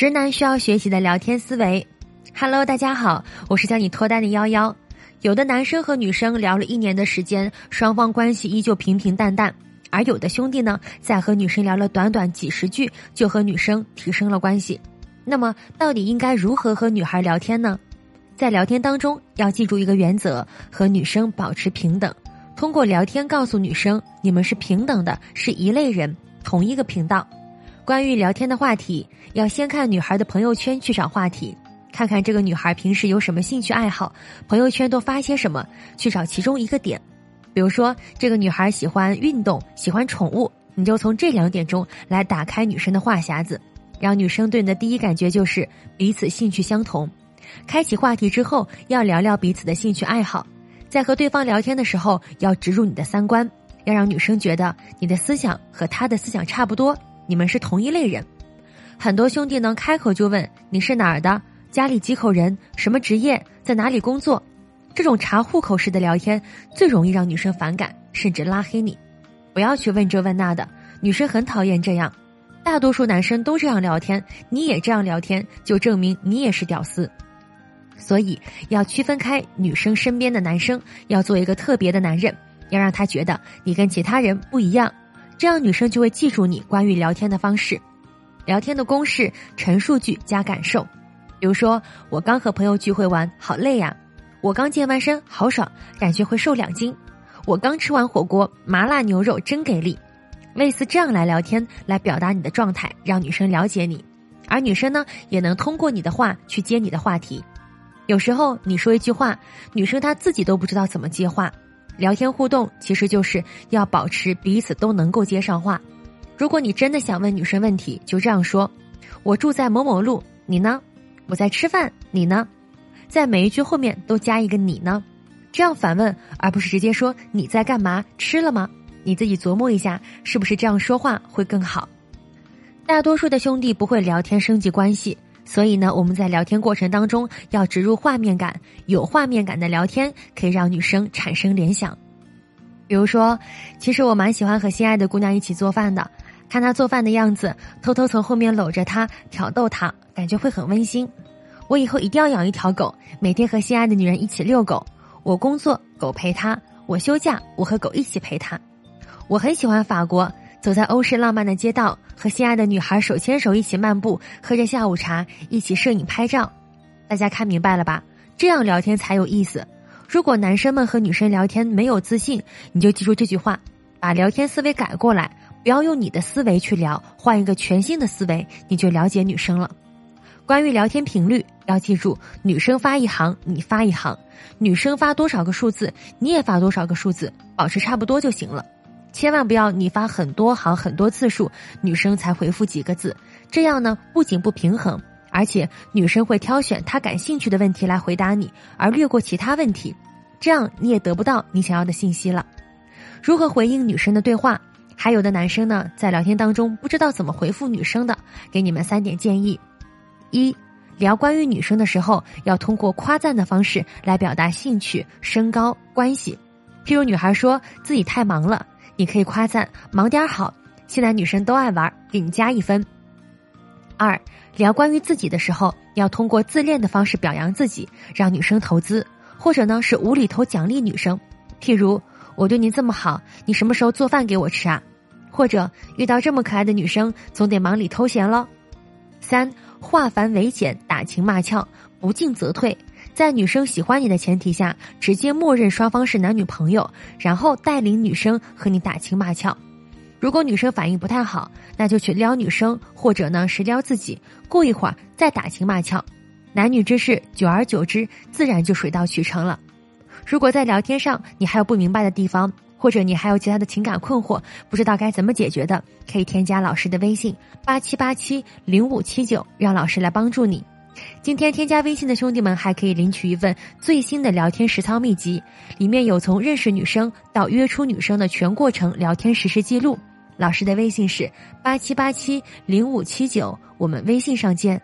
直男需要学习的聊天思维。Hello，大家好，我是教你脱单的幺幺。有的男生和女生聊了一年的时间，双方关系依旧平平淡淡；而有的兄弟呢，在和女生聊了短短几十句，就和女生提升了关系。那么，到底应该如何和女孩聊天呢？在聊天当中，要记住一个原则：和女生保持平等。通过聊天告诉女生，你们是平等的，是一类人，同一个频道。关于聊天的话题，要先看女孩的朋友圈去找话题，看看这个女孩平时有什么兴趣爱好，朋友圈都发些什么，去找其中一个点。比如说，这个女孩喜欢运动，喜欢宠物，你就从这两点中来打开女生的话匣子，让女生对你的第一感觉就是彼此兴趣相同。开启话题之后，要聊聊彼此的兴趣爱好，在和对方聊天的时候，要植入你的三观，要让女生觉得你的思想和她的思想差不多。你们是同一类人，很多兄弟呢开口就问你是哪儿的，家里几口人，什么职业，在哪里工作，这种查户口式的聊天最容易让女生反感，甚至拉黑你。不要去问这问那的，女生很讨厌这样。大多数男生都这样聊天，你也这样聊天，就证明你也是屌丝。所以要区分开女生身边的男生，要做一个特别的男人，要让他觉得你跟其他人不一样。这样女生就会记住你关于聊天的方式，聊天的公式：陈述句加感受。比如说，我刚和朋友聚会完，好累呀；我刚健完身，好爽，感觉会瘦两斤；我刚吃完火锅，麻辣牛肉真给力。类似这样来聊天，来表达你的状态，让女生了解你，而女生呢，也能通过你的话去接你的话题。有时候你说一句话，女生她自己都不知道怎么接话。聊天互动其实就是要保持彼此都能够接上话。如果你真的想问女生问题，就这样说：“我住在某某路，你呢？我在吃饭，你呢？”在每一句后面都加一个“你呢”，这样反问，而不是直接说“你在干嘛？吃了吗？”你自己琢磨一下，是不是这样说话会更好？大多数的兄弟不会聊天升级关系。所以呢，我们在聊天过程当中要植入画面感，有画面感的聊天可以让女生产生联想。比如说，其实我蛮喜欢和心爱的姑娘一起做饭的，看她做饭的样子，偷偷从后面搂着她挑逗她，感觉会很温馨。我以后一定要养一条狗，每天和心爱的女人一起遛狗。我工作，狗陪她；我休假，我和狗一起陪她。我很喜欢法国。走在欧式浪漫的街道，和心爱的女孩手牵手一起漫步，喝着下午茶，一起摄影拍照。大家看明白了吧？这样聊天才有意思。如果男生们和女生聊天没有自信，你就记住这句话，把聊天思维改过来，不要用你的思维去聊，换一个全新的思维，你就了解女生了。关于聊天频率，要记住，女生发一行，你发一行；女生发多少个数字，你也发多少个数字，保持差不多就行了。千万不要你发很多行很多字数，女生才回复几个字，这样呢不仅不平衡，而且女生会挑选她感兴趣的问题来回答你，而略过其他问题，这样你也得不到你想要的信息了。如何回应女生的对话？还有的男生呢在聊天当中不知道怎么回复女生的，给你们三点建议：一，聊关于女生的时候，要通过夸赞的方式来表达兴趣，身高关系。譬如女孩说自己太忙了。你可以夸赞忙点好，现在女生都爱玩，给你加一分。二聊关于自己的时候，要通过自恋的方式表扬自己，让女生投资，或者呢是无厘头奖励女生，譬如我对您这么好，你什么时候做饭给我吃啊？或者遇到这么可爱的女生，总得忙里偷闲喽。三化繁为简，打情骂俏，不进则退。在女生喜欢你的前提下，直接默认双方是男女朋友，然后带领女生和你打情骂俏。如果女生反应不太好，那就去撩女生，或者呢是撩自己。过一会儿再打情骂俏，男女之事，久而久之自然就水到渠成了。如果在聊天上你还有不明白的地方，或者你还有其他的情感困惑，不知道该怎么解决的，可以添加老师的微信八七八七零五七九，让老师来帮助你。今天添加微信的兄弟们还可以领取一份最新的聊天实操秘籍，里面有从认识女生到约出女生的全过程聊天实时记录。老师的微信是八七八七零五七九，我们微信上见。